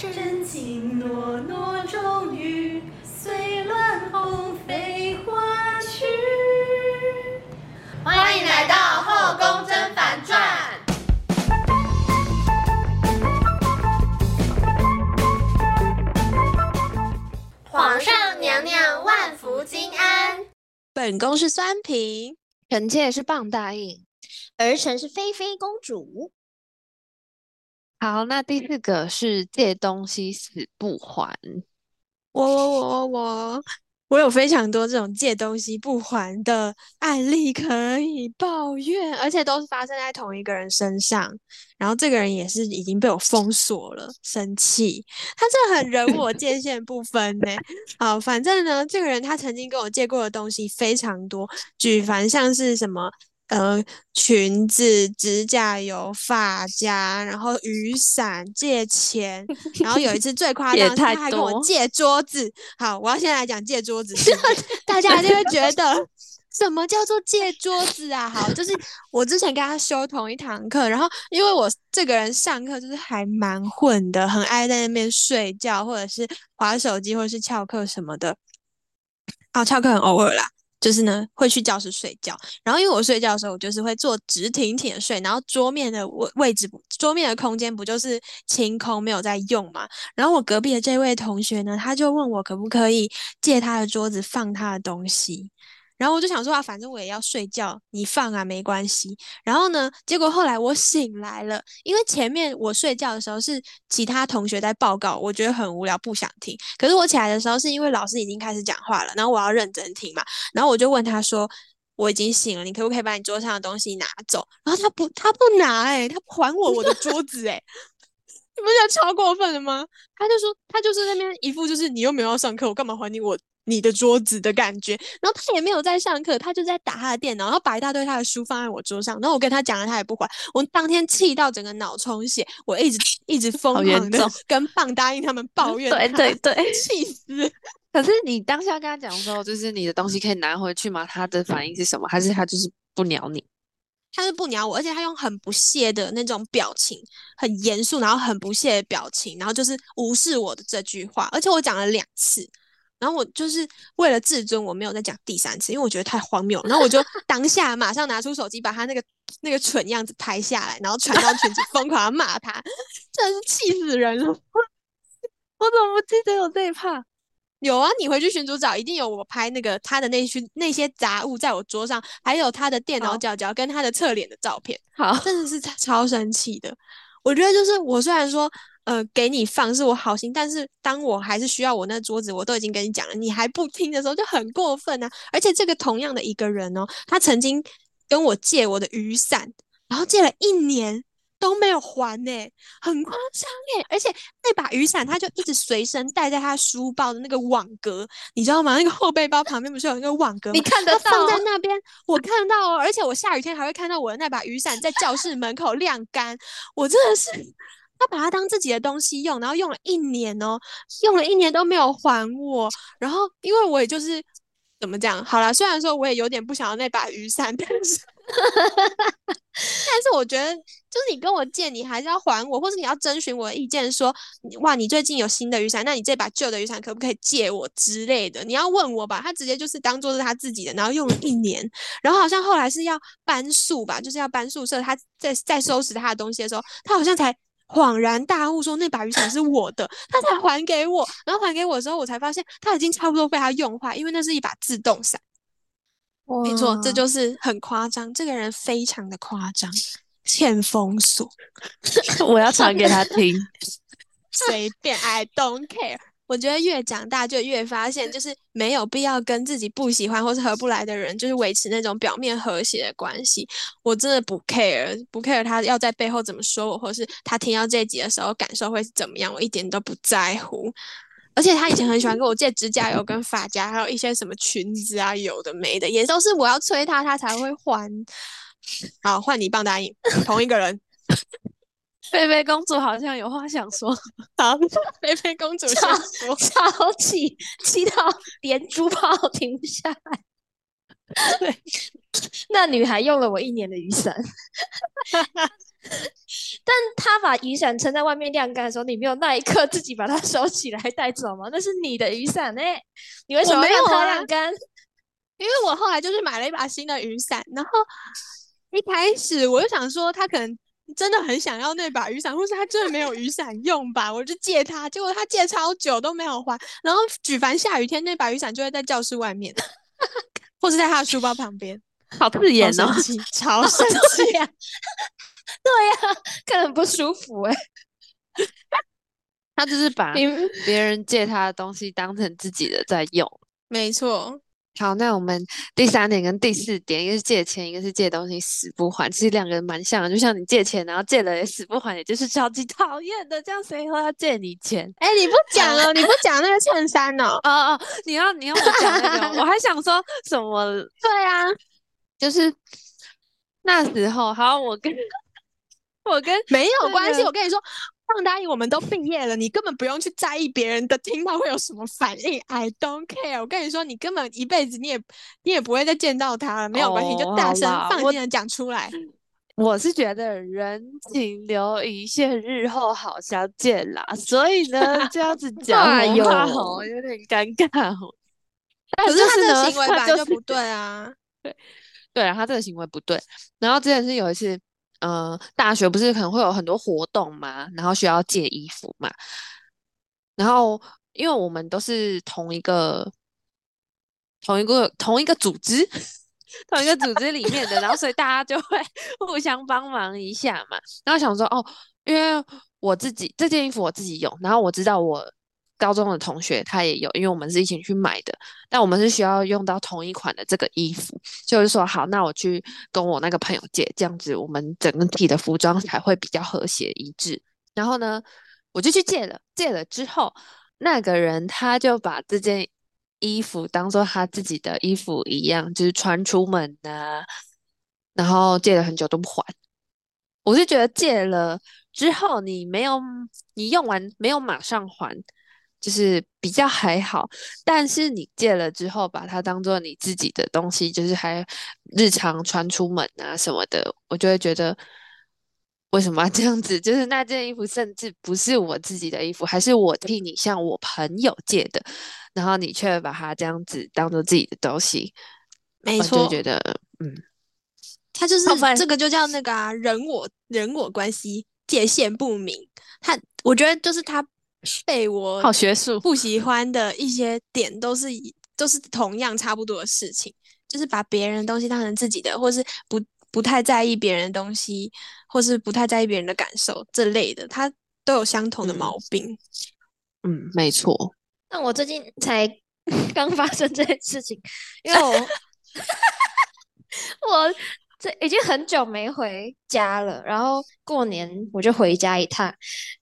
真情诺诺，终于随乱红飞花去。欢迎来到《后宫甄嬛传》。皇上娘娘万福金安。本宫是酸嫔，臣妾是棒大印，儿臣是菲菲公主。好，那第四个是借东西死不还。我我我我我。我有非常多这种借东西不还的案例可以抱怨，而且都是发生在同一个人身上。然后这个人也是已经被我封锁了，生气。他这很人我界限不分呢。好，反正呢，这个人他曾经跟我借过的东西非常多，举凡像是什么。呃，裙子、指甲油、发夹，然后雨伞、借钱，然后有一次最夸张，他还跟我借桌子。好，我要先来讲借桌子，大家一定会觉得什么叫做借桌子啊？好，就是我之前跟他修同一堂课，然后因为我这个人上课就是还蛮混的，很爱在那边睡觉，或者是划手机，或者是翘课什么的。哦，翘课很偶尔啦。就是呢，会去教室睡觉，然后因为我睡觉的时候，我就是会坐直挺挺的睡，然后桌面的位位置，桌面的空间不就是清空没有在用嘛？然后我隔壁的这位同学呢，他就问我可不可以借他的桌子放他的东西。然后我就想说啊，反正我也要睡觉，你放啊，没关系。然后呢，结果后来我醒来了，因为前面我睡觉的时候是其他同学在报告，我觉得很无聊，不想听。可是我起来的时候是因为老师已经开始讲话了，然后我要认真听嘛。然后我就问他说：“我已经醒了，你可不可以把你桌上的东西拿走？”然后他不，他不拿，哎，他还我我的桌子，哎，你不觉得超过分了吗？他就说，他就是那边一副就是你又没有要上课，我干嘛还你我？你的桌子的感觉，然后他也没有在上课，他就在打他的电脑，然后把一大堆他的书放在我桌上，然后我跟他讲了，他也不还，我当天气到整个脑充血，我一直一直 疯狂的 跟棒答应他们抱怨，对对对，气死！可是你当下跟他讲说，就是你的东西可以拿回去吗？他的反应是什么？还是他就是不鸟你？他是不鸟我，而且他用很不屑的那种表情，很严肃，然后很不屑的表情，然后就是无视我的这句话，而且我讲了两次。然后我就是为了自尊，我没有再讲第三次，因为我觉得太荒谬。然后我就 当下马上拿出手机，把他那个那个蠢样子拍下来，然后传到群组，疯狂的骂他，真的是气死人了！我怎么不记得有这一趴？有啊，你回去群组找，一定有我拍那个他的那些那些杂物在我桌上，还有他的电脑角角跟他的侧脸的照片。好，真的是超生气的。我觉得就是我虽然说。呃，给你放是我好心，但是当我还是需要我那桌子，我都已经跟你讲了，你还不听的时候就很过分啊！而且这个同样的一个人哦，他曾经跟我借我的雨伞，然后借了一年都没有还呢，很夸张耶！而且那把雨伞他就一直随身带在他书包的那个网格，你知道吗？那个后背包旁边不是有一个网格吗？你看得到？放在那边，我看到哦。而且我下雨天还会看到我的那把雨伞在教室门口晾干，我真的是。他把它当自己的东西用，然后用了一年哦，用了一年都没有还我。然后，因为我也就是怎么讲，好了，虽然说我也有点不想要那把雨伞，但是，但是我觉得，就是你跟我借，你还是要还我，或者你要征询我的意见，说哇，你最近有新的雨伞，那你这把旧的雨伞可不可以借我之类的？你要问我吧。他直接就是当做是他自己的，然后用了一年，然后好像后来是要搬宿吧，就是要搬宿舍，他在在收拾他的东西的时候，他好像才。恍然大悟，说那把雨伞是我的，他才还给我。然后还给我的时候，我才发现他已经差不多被他用坏，因为那是一把自动伞。没错，这就是很夸张，这个人非常的夸张，欠封锁。我要传给他听，随便，I don't care。我觉得越长大就越发现，就是没有必要跟自己不喜欢或是合不来的人，就是维持那种表面和谐的关系。我真的不 care，不 care 他要在背后怎么说我，或是他听到这集的时候感受会是怎么样，我一点都不在乎。而且他以前很喜欢跟我借指甲油跟发夹，还有一些什么裙子啊，有的没的，也都是我要催他，他才会还。好，换你棒答应，同一个人。菲菲公主好像有话想说，好，菲菲公主超超气，气到连珠炮停不下来。对，那女孩用了我一年的雨伞，但她把雨伞撑在外面晾干的时候，你没有那一刻自己把它收起来带走吗？那是你的雨伞哎、你为什么要让它啊晾干？因为我后来就是买了一把新的雨伞，然后一开始我就想说他可能真的很想要那把雨伞，或是他真的没有雨伞用吧，我就借他，结果他借超久都没有还，然后举凡下雨天那把雨伞就会在教室外面，或是在他的书包旁边，好刺眼哦超生！气，超生气。对呀、看得很不舒服哎、他就是把你别人借他的东西当成自己的在用。没错，好，那我们第三点跟第四点，一个是借钱，一个是借东西死不还，其实两个人蛮像的。就像你借钱，然后借了也死不还，也就是超级讨厌的。这样谁会要借你钱？哎、你不讲了，你不讲那个衬衫哦。哦哦，你要你要我讲那个，我还想说什么？对啊，就是那时候，好，我跟 我跟没有那关系，我跟你说。放大影，我们都毕业了，你根本不用去在意别人的听到会有什么反应。I don't care。我跟你说，你根本一辈子你也你也不会再见到他了，没有关系，你就哦大声放心的讲出来。我是觉得人情留一线，日后好相见啦。所以呢，这样子讲，有点尴尬哦。但可是他就是呢这个行为本来就不对啊。对啊，他这个行为不对。然后之前是有一次，呃，大学不是可能会有很多活动嘛，然后需要借衣服嘛。然后因为我们都是同一个、同一个、同一个组织、同一个组织里面的，然后所以大家就会 互相帮忙一下嘛。然后想说，哦，因为我自己这件衣服我自己用，然后我知道我高中的同学他也有，因为我们是一起去买的，但我们是需要用到同一款的这个衣服，就是说好，那我去跟我那个朋友借，这样子我们整体的服装才会比较和谐一致。然后呢，我就去借了，借了之后，那个人他就把这件衣服当做他自己的衣服一样，就是穿出门呐、然后借了很久都不还。我是觉得借了之后，你没有你用完没有马上还，就是比较还好。但是你借了之后，把它当做你自己的东西，就是还日常穿出门啊什么的，我就会觉得为什么要这样子？就是那件衣服甚至不是我自己的衣服，还是我替你向我朋友借的，然后你却把它这样子当做自己的东西，我就没错，觉得嗯，他就是这个就叫那个啊人我人我关系界限不明。他我觉得就是他被我好学术。不喜欢的一些点都是一都是同样差不多的事情，就是把别人的东西当成自己的，或是不不太在意别人的东西，或是不太在意别人的感受这类的，他都有相同的嗯毛病。嗯，没错。但我最近才 刚发生这件事情，因为我 我这已经很久没回家了，然后过年我就回家一趟，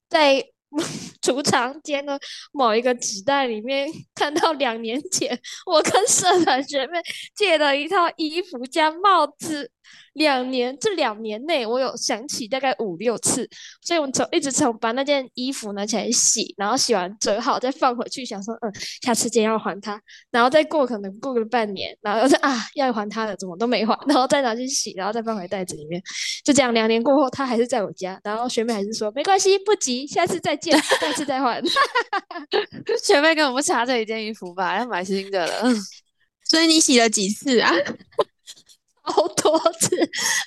在 储藏间的某一个纸袋里面看到两年前我跟社团学妹借的一套衣服加帽子，两年这两年内我有想起大概五六次，所以我从一直从把那件衣服拿起来洗，然后洗完折好再放回去，想说嗯下次见要还他，然后再过可能过个半年，然后又是啊要还他的怎么都没还，然后再拿去洗，然后再放回袋子里面，就这样两年过后他还是在我家，然后学妹还是说没关系不急，下次再见，下次再还。学妹跟我不差这一件衣服吧？要买新的了。所以你洗了几次啊？好多次，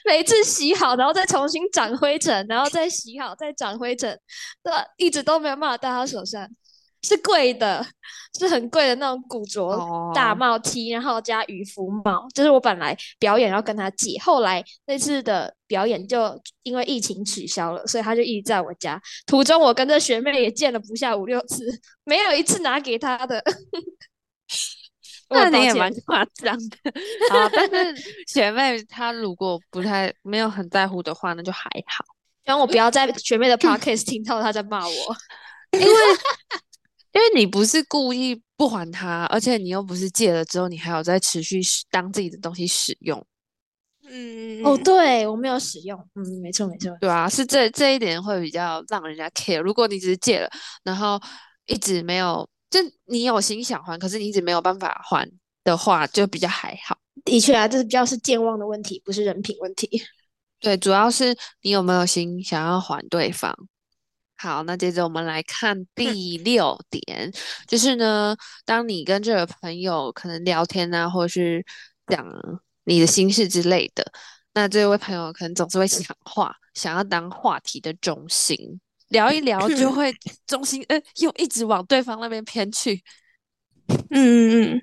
每次洗好，然后再重新长灰尘，然后再洗好，再长灰尘，对，一直都没有办法戴到手上。是贵的，是很贵的那种古着大哦帽 T，然后加渔夫帽。就是我本来表演要跟他借，后来那次的表演就因为疫情取消了，所以他就一直在我家。途中我跟这学妹也见了不下五六次，没有一次拿给他的。我那你也蛮夸张的。好，但是 学妹她如果不太没有很在乎的话，那就还好。希望我不要在学妹的 podcast 听到她在骂我。因为因为你不是故意不还他，而且你又不是借了之后，你还有在持续当自己的东西使用，嗯，哦，对我没有使用，嗯，没错没错。对啊，是这这一点会比较让人家 care。如果你只是借了，然后一直没有，就你有心想还，可是你一直没有办法还的话，就比较还好。的确啊，这是比较是健忘的问题，不是人品问题。对，主要是你有没有心想要还对方。好，那接着我们来看第六点，就是呢，当你跟这个朋友可能聊天啊，或者是讲你的心事之类的，那这位朋友可能总是会抢话，想要当话题的中心，聊一聊就会中心，呃，又一直往对方那边偏去。嗯嗯嗯。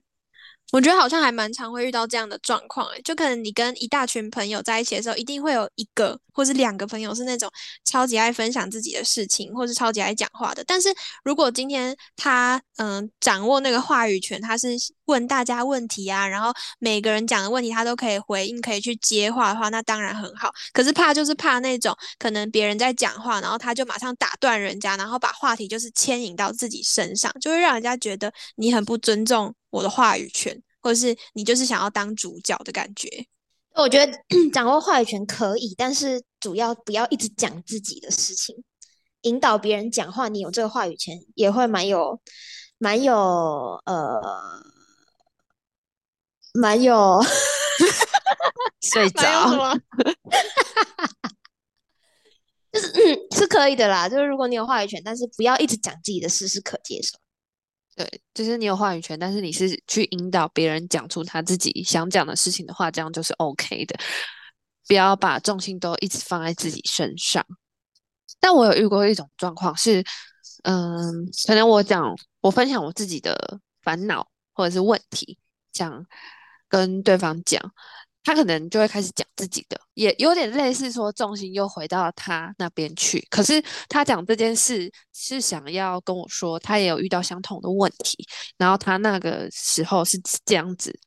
我觉得好像还蛮常会遇到这样的状况，诶，就可能你跟一大群朋友在一起的时候，一定会有一个或是两个朋友是那种超级爱分享自己的事情，或是超级爱讲话的。但是如果今天他嗯掌握那个话语权，他是问大家问题啊，然后每个人讲的问题他都可以回应，可以去接话的话，那当然很好。可是怕就是怕那种可能别人在讲话，然后他就马上打断人家，然后把话题就是牵引到自己身上，就会让人家觉得你很不尊重。我的话语权，或者是你就是想要当主角的感觉。我觉得 掌握话语权可以，但是主要不要一直讲自己的事情，引导别人讲话。你有这个话语权，也会蛮有、蛮有、呃、蛮有睡 着，就是嗯 是可以的啦。就是如果你有话语权，但是不要一直讲自己的事，是可接受。对，就是你有话语权，但是你是去引导别人讲出他自己想讲的事情的话，这样就是 OK 的。不要把重心都一直放在自己身上。但我有遇过一种状况是，嗯，可能我讲我分享我自己的烦恼或者是问题，讲跟对方讲。他可能就会开始讲自己的，也有点类似说重心又回到他那边去。可是他讲这件事是想要跟我说，他也有遇到相同的问题，然后他那个时候是这样子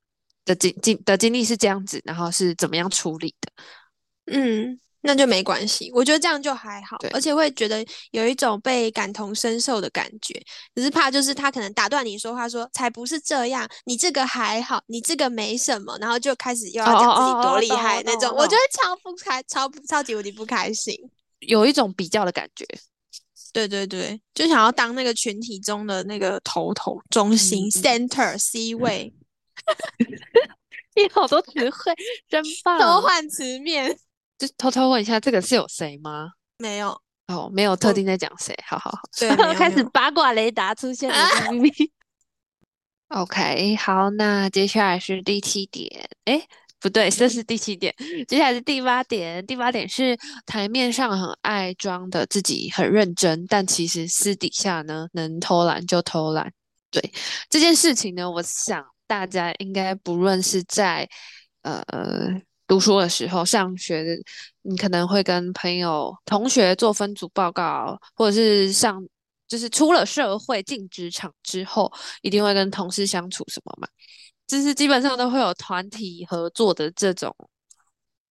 的经经的经历是这样子，然后是怎么样处理的？嗯。那就没关系，我觉得这样就还好，而且会觉得有一种被感同身受的感觉。只是怕就是他可能打断你说话，说才不是这样，你这个还好，你这个没什么，然后就开始又要讲自己多厉害那种，我觉得超不开，超超级无敌不开心，有一种比较的感觉。对对对，就想要当那个群体中的那个头头中心 center C 位。你好多词汇，真棒！偷换词面。就偷偷问一下，这个是有谁吗？没有哦，没有特定在讲谁。好好好，对，开始八卦雷达出现了。OK，好，那接下来是第七点。哎，不对，这是第七点。接下来是第八点。第八点是台面上很爱装的自己很认真，但其实私底下呢，能偷懒就偷懒。对这件事情呢，我想大家应该不论是在呃。读书的时候，上学的你可能会跟朋友、同学做分组报告，或者是上就是出了社会进职场之后，一定会跟同事相处什么嘛？就是基本上都会有团体合作的这种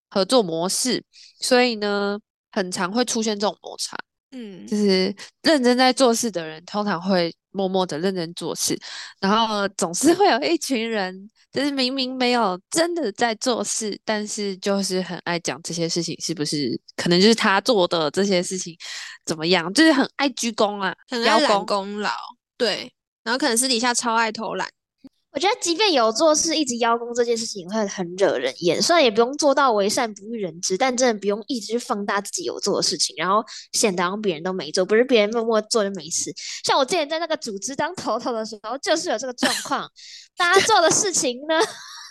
合作模式，所以呢，很常会出现这种摩擦。嗯，就是认真在做事的人，通常会默默的认真做事，然后总是会有一群人，就是明明没有真的在做事，但是就是很爱讲这些事情，是不是？可能就是他做的这些事情怎么样，就是很爱鞠躬啊，很爱揽功劳，对，然后可能私底下超爱偷懒。我觉得，即便有做事一直邀功这件事情会很惹人厌，虽然也不用做到为善不欲人知，但真的不用一直去放大自己有做的事情，然后显得好像别人都没做，不是别人默默做就没事。像我之前在那个组织当头头的时候，就是有这个状况，大家做的事情呢。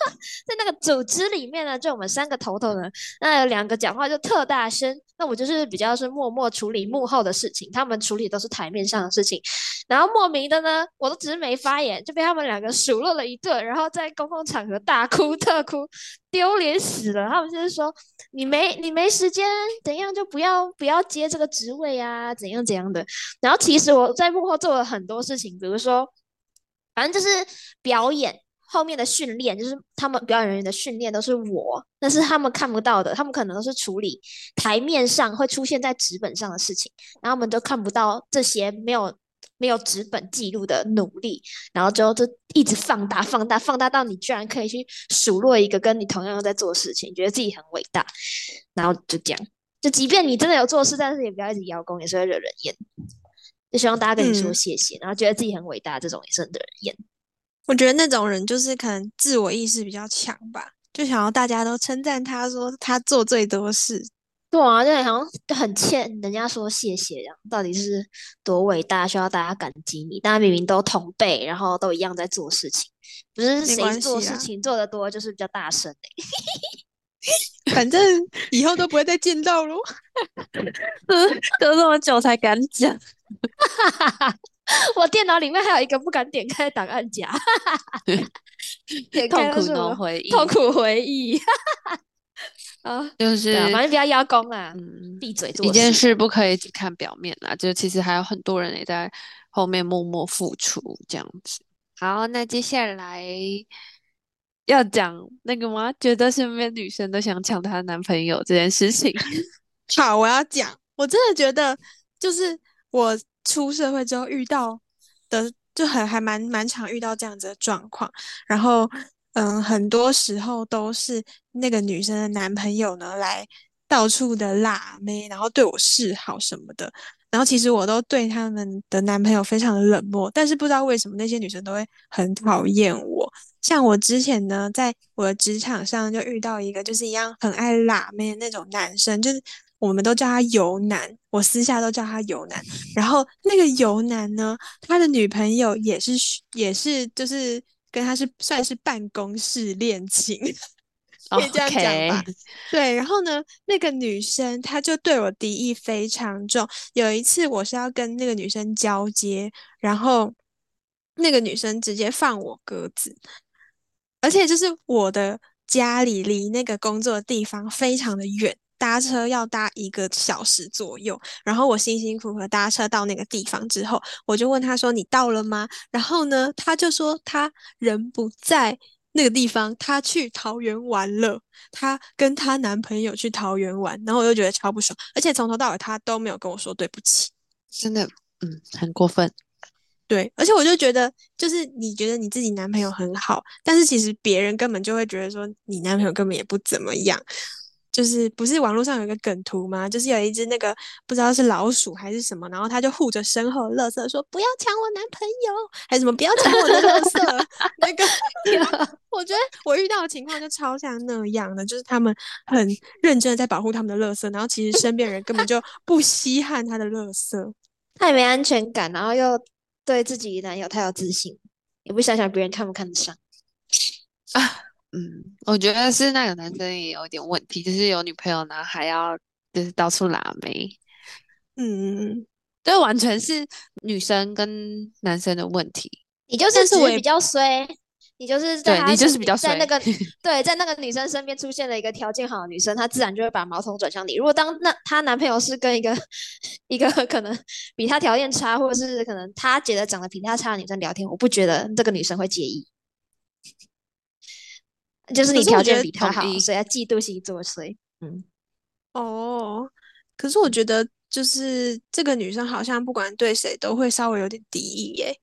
在那个组织里面呢，就我们三个头头呢，那有两个讲话就特大声，那我就是比较是默默处理幕后的事情，他们处理都是台面上的事情，然后莫名的呢，我都只是没发言，就被他们两个数落了一顿，然后在公共场合大哭特哭，丢脸死了。他们就是说你没你没时间，怎样就不要不要接这个职位啊，怎样怎样的。然后其实我在幕后做了很多事情，比如说，反正就是表演。后面的训练就是他们表演人员的训练都是我，但是他们看不到的，他们可能都是处理台面上会出现在纸本上的事情，然后我们都看不到这些没有没有纸本记录的努力，然后之后就一直放大放大放大到你居然可以去数落一个跟你同样在做事情，觉得自己很伟大，然后就这样，就即便你真的有做事，但是也不要一直邀功，也是会惹人厌。就希望大家跟你说谢谢，然后觉得自己很伟大，这种也是很惹人厌。我觉得那种人就是可能自我意识比较强吧，就想要大家都称赞他，说他做最多事，对啊，就好像很欠人家说谢谢这样，到底是多伟大，需要大家感激你？大家明明都同辈，然后都一样在做事情，不是谁做事情做得多就是比较大声欸反正以后都不会再见到喽。隔这么久才敢讲，我电脑里面还有一个不敢点开的档案夹，点痛苦开的回忆，痛苦回忆。啊，就是反正不要邀功啦，嗯，闭嘴做一件事。事不可以只看表面啦，就其实还有很多人也在后面默默付出这样子。好，那接下来要讲那个吗？觉得身边女生都想抢她男朋友这件事情。好，我要讲，我真的觉得，就是我出社会之后遇到的，就很还蛮蛮常遇到这样子的状况。然后，嗯，很多时候都是那个女生的男朋友呢来到处的辣妹，然后对我示好什么的。然后其实我都对他们的男朋友非常的冷漠，但是不知道为什么那些女生都会很讨厌我。像我之前呢，在我的职场上就遇到一个就是一样很爱辣妹的那种男生，就是我们都叫他尤男，我私下都叫他尤男。然后那个尤男呢，他的女朋友也是也是就是跟他是算是办公室恋情。可以这样讲吧对，然后呢，那个女生她就对我敌意非常重。有一次我是要跟那个女生交接，然后那个女生直接放我鸽子，而且就是我的家里离那个工作的地方非常的远，搭车要搭一个小时左右。然后我辛辛苦苦搭车到那个地方之后，我就问他说：“你到了吗？”然后呢，他就说他人不在那个地方，他去桃园玩了。她跟她男朋友去桃园玩，然后我就觉得超不爽，而且从头到尾他都没有跟我说对不起。真的，嗯，很过分。对，而且我就觉得，就是你觉得你自己男朋友很好，但是其实别人根本就会觉得说你男朋友根本也不怎么样。就是不是网络上有一个梗图吗？就是有一只那个不知道是老鼠还是什么，然后他就护着身后的垃圾说不要抢我男朋友，还是什么不要抢我的垃圾。那个，我觉得我遇到的情况就超像那样的，就是他们很认真的在保护他们的垃圾，然后其实身边人根本就不稀罕他的垃圾。太没安全感，然后又对自己男友太有自信，也不想想别人看不看得上。嗯，我觉得是那个男生也有一点问题，就是有女朋友，然后还要就是到处拉妹，嗯，这完全是女生跟男生的问题。你就是但是我比较衰，你就是在对你就是比较衰在那个 对，在那个女生身边出现了一个条件好的女生，她自然就会把矛头转向你。如果当那她男朋友是跟一个一个 可能比她条件差，或者是可能她觉得长得比她差的女生聊天，我不觉得这个女生会介意。就是你条件比他好，所以要嫉妒心作祟。嗯，哦，可是我觉得就是这个女生好像不管对谁都会稍微有点敌意耶。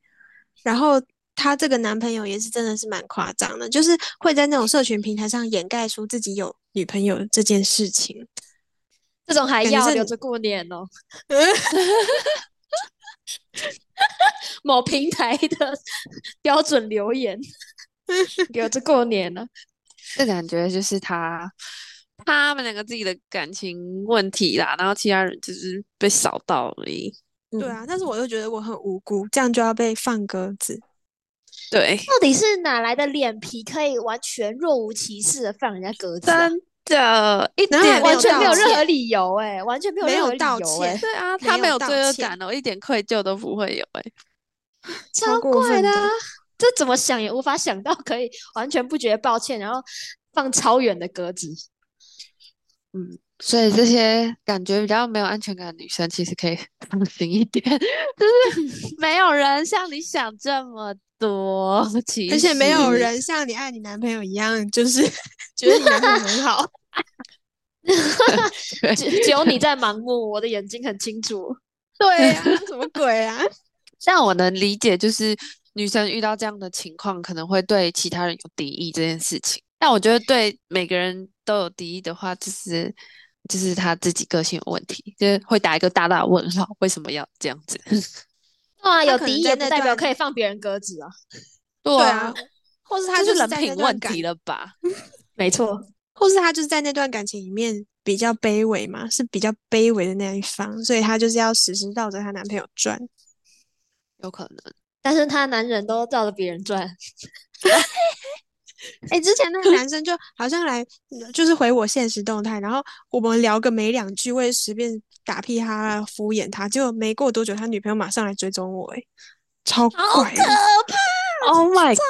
然后她这个男朋友也是真的是蛮夸张的，就是会在那种社群平台上掩盖出自己有女朋友这件事情。这种还要留着过年哦。某平台的标准留言，留着过年呢。这感觉就是他他们两个自己的感情问题啦，然后其他人就是被扫到而已。嗯对啊，但是我又觉得我很无辜，这样就要被放鸽子。对，到底是哪来的脸皮，可以完全若无其事的放人家鸽子、啊？真的，一点完全没有任何理由哎、完全没有任何理道由哎、歉对啊，他没有罪恶感哦，一点愧疚都不会有哎。超怪的啊、这怎么想也无法想到可以完全不觉得抱歉，然后放超远的鸽子。嗯，所以这些感觉比较没有安全感的女生，其实可以放心一点，就是没有人像你想这么多，其而且没有人像你爱你男朋友一样，就是 觉得你男朋友很好。只只有你在盲目，我的眼睛很清楚。对呀、什么鬼啊？像我能理解，就是女生遇到这样的情况，可能会对其他人有敌意这件事情。但我觉得对每个人都有敌意的话，就是就是他自己个性有问题，就是会打一个大大的问号，为什么要这样子？啊，有敌意也不在那代表可以放别人鸽子啊。对对啊，或是他就是人品问题了吧？没错，或是他就是在那段感情里面比较卑微嘛，是比较卑微的那一方，所以她就是要时时绕着她男朋友转。有可能。但是他男人都照着别人转，哎，之前那个男生就好像来，就是回我现实动态，然后我们聊个没两句，我也随便打屁哈敷衍他，结果没过多久，他女朋友马上来追踪我，哎，超怪的。Oh my god，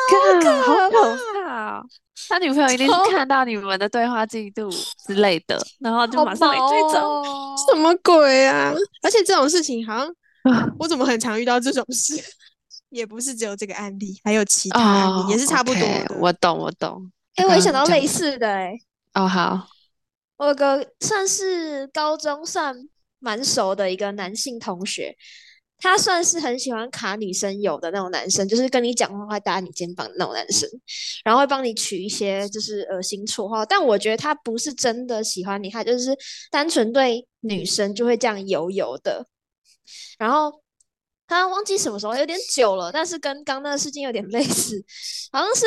好可可怕哦！他女朋友一定是看到你们的对话记录之类的，然后就好马上来追踪。哦什么鬼啊！而且这种事情好像啊我怎么很常遇到这种事，也不是只有这个案例，还有其他案例、哦也是差不多。我懂，我懂。哎、我也想到类似的哎、哦，好，我有个算是高中算蛮熟的一个男性同学，他算是很喜欢卡女生友的那种男生，就是跟你讲话会搭你肩膀的那种男生，然后会帮你取一些就是恶心绰号。但我觉得他不是真的喜欢你，他就是单纯对女生就会这样油油的。然后他忘记什么时候，有点久了，但是跟刚那个事情有点类似，好像是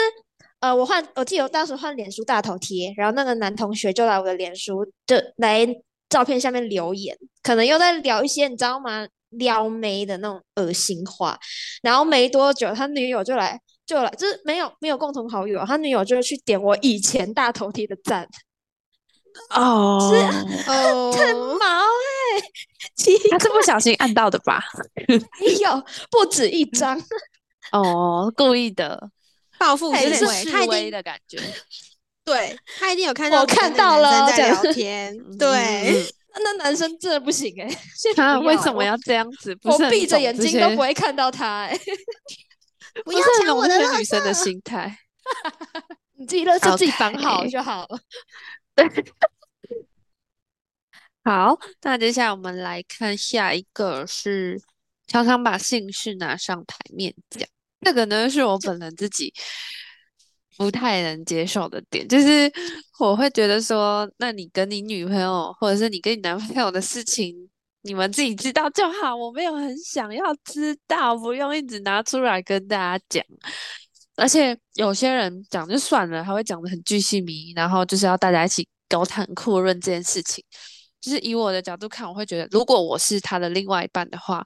呃，我换我记得我当时换脸书大头贴，然后那个男同学就来我的脸书就来照片下面留言，可能又在聊一些你知道吗？撩妹的那种恶心话，然后没多久他女友就来就来，就是没有没有共同好友，他女友就去点我以前大头贴的赞，哦，哦，毛哎、奇他是不小心按到的吧？没有不止一张，哦，故意的，报复哎是行为，示威的感觉。对他一定有看到我看到了男生在聊天，嗯。对，那男生真的不行哎、先他为什么要这样子？我闭着眼睛都不会看到他哎、不要不是很懂这些抢我的女生的心态。你自己垃圾自己绑好就好了。好，那接下来我们来看下一个是常常把姓氏拿上台面讲。这个呢是我本人自己不太能接受的点，就是我会觉得说，那你跟你女朋友或者是你跟你男朋友的事情，你们自己知道就好，我没有很想要知道，不用一直拿出来跟大家讲。而且有些人讲就算了，还会讲的很巨细靡遗，然后就是要大家一起高谈阔论这件事情。就是以我的角度看，我会觉得，如果我是他的另外一半的话，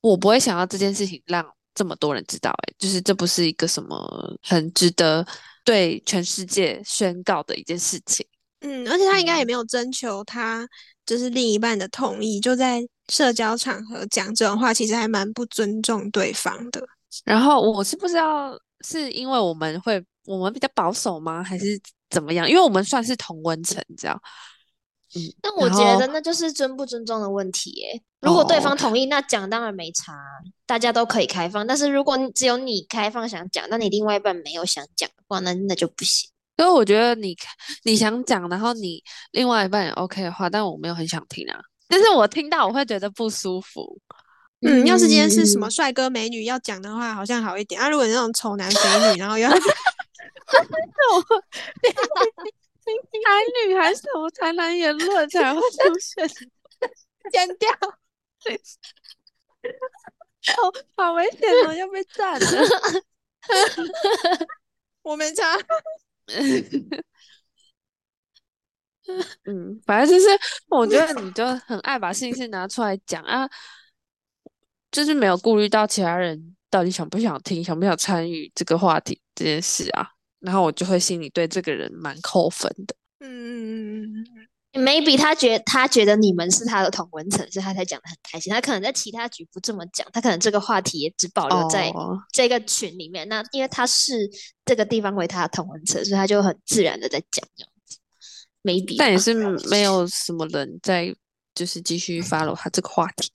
我不会想要这件事情让这么多人知道、欸。就是这不是一个什么很值得对全世界宣告的一件事情。嗯，而且他应该也没有征求他就是另一半的同意，就在社交场合讲这种话，其实还蛮不尊重对方的。然后我是不知道是因为我们会我们比较保守吗，还是怎么样？因为我们算是同温层，这样。嗯，但我觉得那就是尊不尊重的问题耶。如果对哦方同意，那讲当然没差，大家都可以开放。但是如果只有你开放想讲，那你另外一半没有想讲的话，那那就不行。所以我觉得你你想讲，然后你另外一半也 OK 的话，但我没有很想听啊。但是我听到我会觉得不舒服。嗯，要是今天是什嗯么帅哥美女要讲的话，好像好一点啊。如果那种丑男肥女，然后又要 才女还是什么台南言论才会出现？剪掉，好好危险哦，要被赞了。我没差。嗯，反正就是我觉得你就很爱把姓氏拿出来讲啊，就是没有顾虑到其他人到底想不想听、想不想参与这个话题这件事啊，然后我就会心里对这个人蛮扣分的。嗯，maybe 他觉他觉得你们是他的同文层，所以他才讲的很开心。他可能在其他局不这么讲，他可能这个话题也只保留在哦，这个群里面。那因为他是这个地方为他的同文层，所以他就很自然的在讲这样子。maybe，吧但也是没有什么人在就是继续 follow 他这个话题。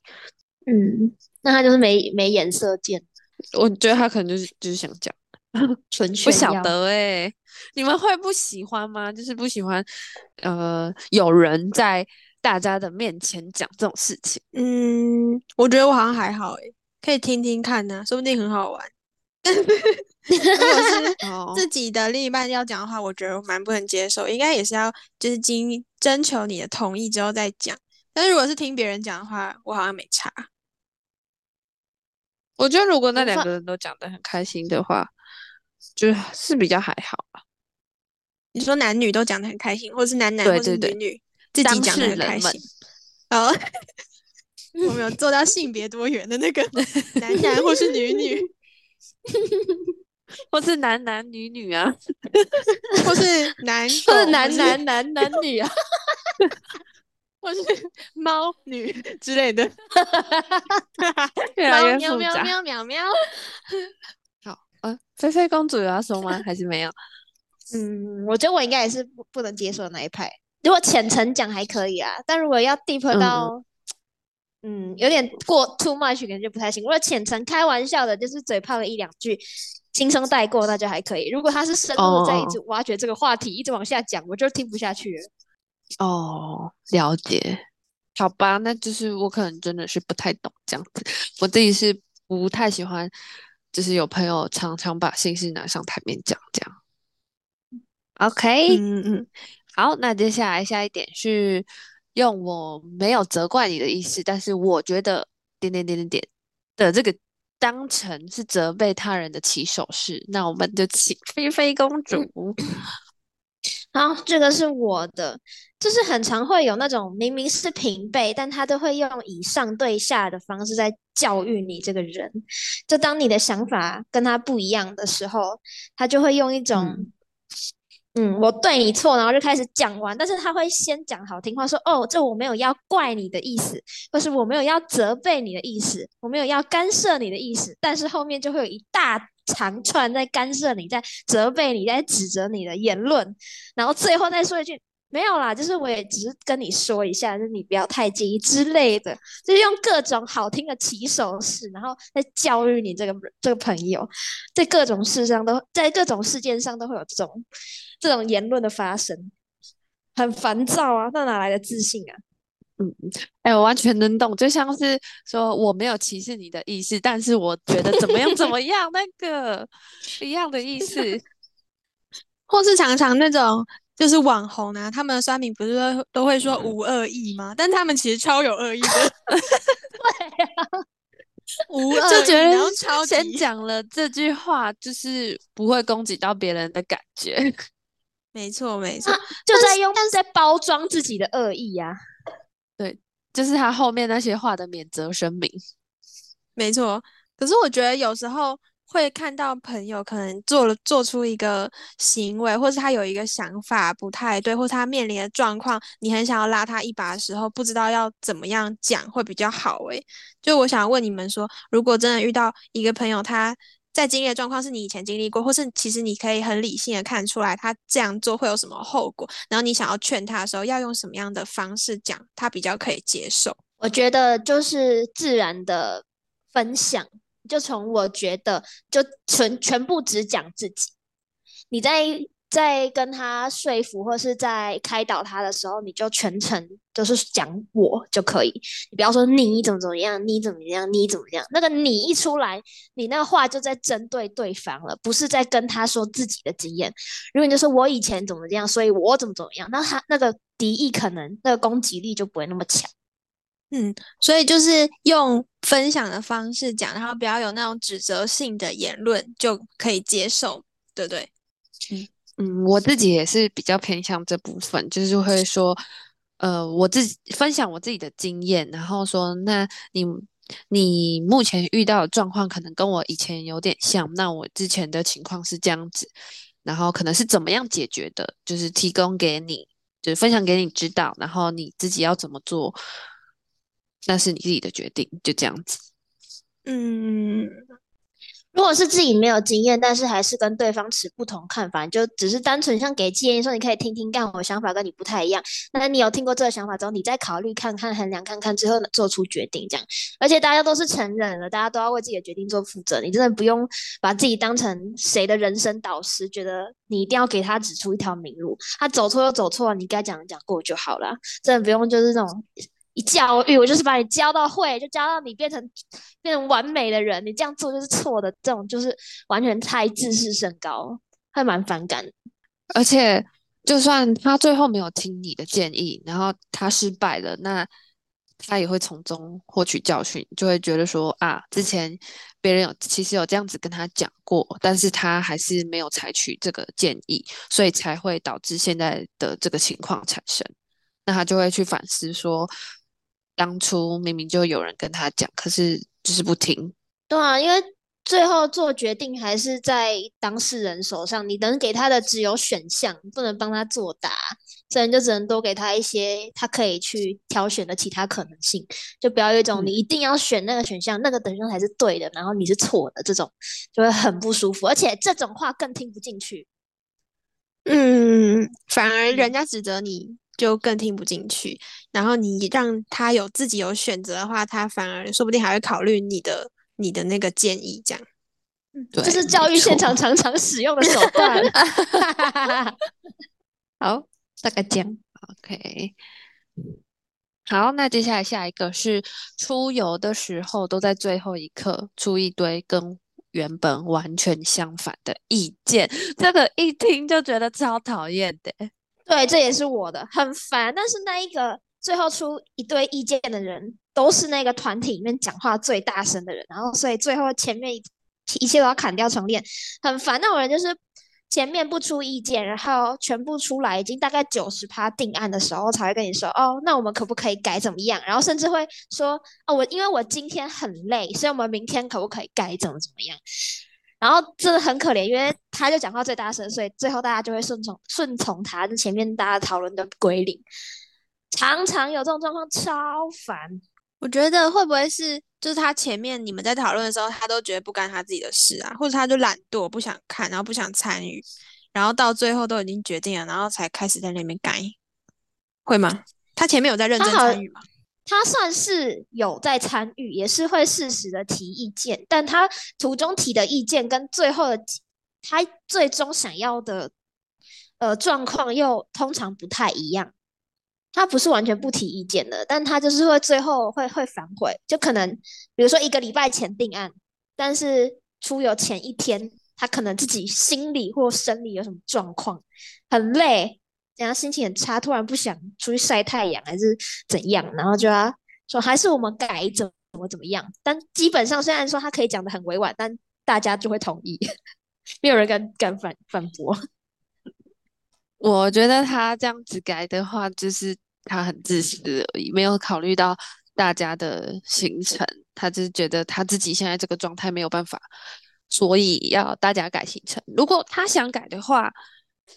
嗯，那他就是没没颜色见，我觉得他可能就是就是想讲。纯不晓。得哎、你们会不喜欢吗？就是不喜欢，呃，有人在大家的面前讲这种事情。嗯，我觉得我好像还好诶，可以听听看呢、说不定很好玩。如果是 哦，自己的另一半要讲的话，我觉得我蛮不能接受，应该也是要就是经征求你的同意之后再讲。但是如果是听别人讲的话，我好像没差。我觉得如果那两个人都讲得很开心的话，就是比较还好吧。你说男女都讲得很开心，或是男男或是对对对女女，自己讲的事人们很开心。哦，我没有做到性别多元的那个 男男或是女女，或是男男女女啊，或是男 或是男男男男女啊，或是 猫女 之类的。越来越喵喵复杂。喵喵喵。好，呃，菲菲公主有要说吗？还是没有？嗯，我觉得我应该也是不不能接受的那一派。如果浅层讲还可以啊，但如果要 deep 嗯到，嗯，有点过 too much，可能就不太行。如果浅层开玩笑的，就是嘴炮了一两句，轻松带过，那就还可以。如果他是深入地在一哦直挖掘这个话题，一直往下讲，我就听不下去了。哦，了解。好吧，那就是我可能真的是不太懂这样子。我自己是不太喜欢，就是有朋友常常把心事拿上台面讲这样。OK，、嗯嗯，好，那接下来下一点是用我没有责怪你的意思，但是我觉得点点点点点的这个当成是责备他人的起手式。那我们就请菲菲公主。好，这个是我的，就是很常会有那种明明是平辈，但他都会用以上对下的方式在教育你这个人。就当你的想法跟他不一样的时候，他就会用一种，嗯，我对你错，然后就开始讲完，但是他会先讲好听话，说哦，这我没有要怪你的意思，或是我没有要责备你的意思，我没有要干涉你的意思，但是后面就会有一大长串在干涉你、在责备你、在指责你的言论。然后最后再说一句，没有啦，就是我也只是跟你说一下，就是你不要太介意之类的，就是用各种好听的起手式，然后在教育你这个这个朋友，在各种事上都在各种事件上都会有这种这种言论的发生，很烦躁啊，那哪来的自信啊？嗯哎、我完全能懂，就像是说我没有歧视你的意思，但是我觉得怎么样怎么样，那个一样的意思。或是常常那种就是网红啊，他们的酸民不是都都会说无恶意吗？但他们其实超有恶意的。对啊，无恶意，就觉然后得超先讲了这句话，就是不会攻击到别人的感觉。没 错没错，就在用但是在包装自己的恶意呀啊。就是他后面那些话的免责声明。没错。可是我觉得有时候会看到朋友可能做了做出一个行为，或是他有一个想法不太对，或是他面临的状况，你很想要拉他一把的时候，不知道要怎么样讲会比较好诶。就我想问你们说，如果真的遇到一个朋友，他在经历的状况是你以前经历过，或是其实你可以很理性的看出来他这样做会有什么后果，然后你想要劝他的时候，要用什么样的方式讲，他比较可以接受？我觉得就是自然的分享，就从我觉得就全全部只讲自己。你在在跟他说服或是在开导他的时候，你就全程都是讲我就可以，你不要说你怎么怎么样，你怎么样，你怎么样。那个你一出来，你那个话就在针对对方了，不是在跟他说自己的经验。如果你就说我以前怎么这样，所以我怎么怎么样，那他那个敌意可能那个攻击力就不会那么强。嗯，所以就是用分享的方式讲，然后不要有那种指责性的言论，就可以接受，对不对？嗯 嗯，我自己也是比较偏向这部分，就是会说，呃，我自己分享我自己的经验，然后说，那你你目前遇到的状况可能跟我以前有点像，那我之前的情况是这样子，然后可能是怎么样解决的，就是提供给你，就是分享给你知道，然后你自己要怎么做，那是你自己的决定，就这样子。嗯，如果是自己没有经验，但是还是跟对方持不同看法，就只是单纯像给建议说，你可以听听看，我想法跟你不太一样。那你有听过这个想法之后，你再考虑看看、衡量看看之后做出决定，这样。而且大家都是成人了，大家都要为自己的决定做负责。你真的不用把自己当成谁的人生导师，觉得你一定要给他指出一条明路，他走错就走错了，你该讲的讲过就好了，真的不用就是那种。教育我就是把你教到会，就教到你变成变成完美的人，你这样做就是错的，这种就是完全太自视甚高，还蛮反感。而且，就算他最后没有听你的建议，然后他失败了，那他也会从中获取教训，就会觉得说啊，之前别人有其实有这样子跟他讲过，但是他还是没有采取这个建议，所以才会导致现在的这个情况产生。那他就会去反思说，当初明明就有人跟他讲，可是就是不听。对啊，因为最后做决定还是在当事人手上，你能给他的只有选项，不能帮他作答，所以你就只能多给他一些他可以去挑选的其他可能性，就不要有一种你一定要选那个选项，那个等项才是对的，然后你是错的这种，就会很不舒服，而且这种话更听不进去。嗯，反而人嗯家指责你就更听不进去，然后你让他有自己有选择的话，他反而说不定还会考虑你的你的那个建议，这样。对，这是教育现错场常常使用的手 段。好，大概这样。OK，好，那接下来下一个是出游的时候都在最后一刻出一堆跟原本完全相反的意见，这个一听就觉得超讨厌的。对，这也是我的，很烦。但是那一个最后出一堆意见的人，都是那个团体里面讲话最大声的人，然后所以最后前面一一切都要砍掉重练，很烦。那种人就是前面不出意见，然后全部出来，已经大概九十趴定案的时候，才会跟你说，哦，那我们可不可以改怎么样？然后甚至会说，哦，我因为我今天很累，所以我们明天可不可以改怎么怎么样？然后真的很可怜，因为他就讲话最大声，所以最后大家就会顺从顺从他前面大家讨论的归零。常常有这种状况，超烦。我觉得会不会是，就是他前面你们在讨论的时候，他都觉得不干他自己的事啊，或者他就懒惰，不想看，然后不想参与，然后到最后都已经决定了，然后才开始在那边改，会吗？他前面有在认真参与吗？他算是有在参与，也是会适时的提意见，但他途中提的意见跟最后的他最终想要的呃状况又通常不太一样。他不是完全不提意见的，但他就是会最后会会反悔，就可能比如说一个礼拜前定案，但是出游前一天，他可能自己心理或生理有什么状况，很累，然后心情很差，突然不想出去晒太阳还是怎样，然后就要说还是我们改怎么怎么样。但基本上虽然说他可以讲的很委婉，但大家就会同意，没有人敢敢反反驳。我觉得他这样子改的话，就是他很自私而已，没有考虑到大家的行程。他只是觉得他自己现在这个状态没有办法，所以要大家改行程。如果他想改的话，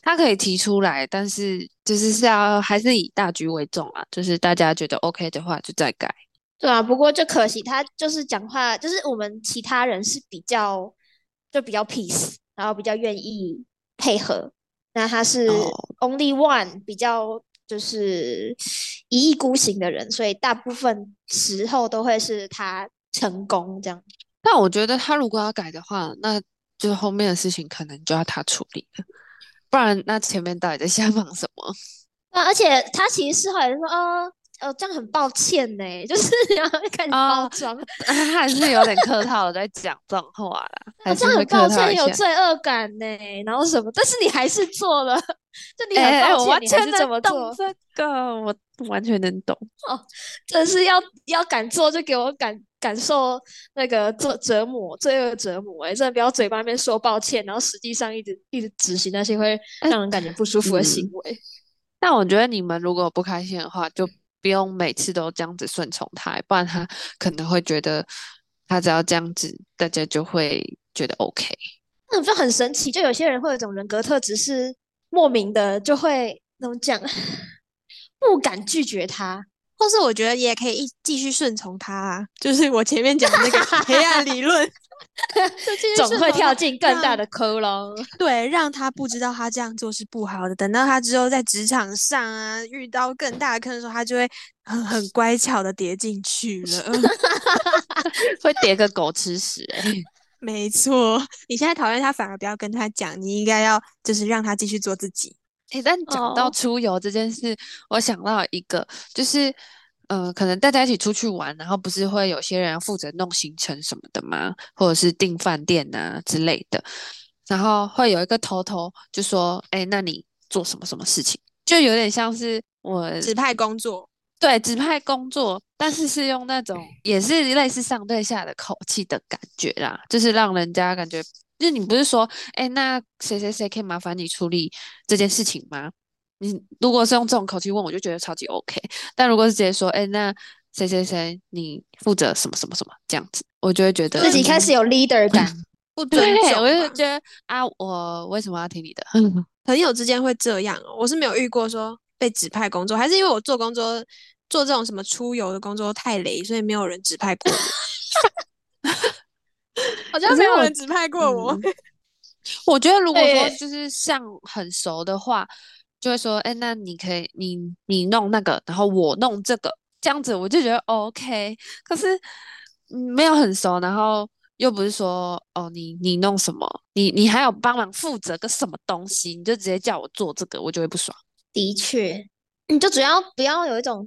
他可以提出来，但是就是是要还是以大局为重啊，就是大家觉得 OK 的话就再改。对啊，不过就可惜他就是讲话，就是我们其他人是比较就比较 peace，然后比较愿意配合。那他是哦 only one 比较就是一意孤行的人，所以大部分时候都会是他成功这样。但我觉得他如果要改的话，那就是后面的事情可能就要他处理了，不然那前面到底在瞎忙什么？啊，而且他其实事后也说，哦，哦，这样很抱歉呢，就是然后就开始包哦装，他 还是有点客套的在讲这种话啦，还哦，这样很抱歉。有罪恶感呢，然后什么，但是你还是做了，就你很抱歉，完你还是这全能懂么做，这个，我完全能懂哦。真是要要敢做就给我感感受那个折折磨，罪恶折磨、欸，真的不要嘴巴那边说抱歉，然后实际上一直一直执行那些会让人感觉不舒服的行嗯为。但我觉得你们如果不开心的话，就不用每次都这样子顺从他，不然他 可能会觉得他只要这样子，大家就会觉得 OK。那就很神奇，就有些人会有一种人格特质是莫名的就会怎么讲，不敢拒绝他。或是我觉得也可以一继续顺从他啊，就是我前面讲的那个 黑暗理论，总会跳进更大的坑喽。对，让他不知道他这样做是不好的。等到他之后在职场上啊遇到更大的坑的时候，他就会很很乖巧的跌进去了。会叠个狗吃屎哎、没错，你现在讨厌他，反而不要跟他讲，你应该要就是让他继续做自己。诶，但讲到哦出游这件事，我想到一个，就是，呃，可能大家一起出去玩，然后不是会有些人要负责弄行程什么的吗？或者是订饭店啊之类的，然后会有一个头头就说，哎，那你做什么什么事情？就有点像是我指派工作，对指派工作，但是是用那种 也是类似上对下的口气的感觉啦，就是让人家感觉，就是你不是说，哎，那谁谁谁可以麻烦你处理这件事情吗？你如果是用这种口气问，我就觉得超级 OK。但如果是直接说，哎，那谁谁谁，你负责什么什么什么这样子，我就会觉得自己开始有 leader 感。不尊对，重我就吧觉得啊，我为什么要听你的？朋友之间会这样哦，我是没有遇过说被指派工作，还是因为我做工作做这种什么出游的工作太累，所以没有人指派过我。好像没有人指派过我。嗯 我觉得如果说就是像很熟的话，就会说，哎，那你可以你你弄那个，然后我弄这个，这样子我就觉得 OK。可是嗯没有很熟，然后又不是说哦，你你弄什么，你你还有帮忙负责个什么东西，你就直接叫我做这个，我就会不爽。的确，你就主要不要有一种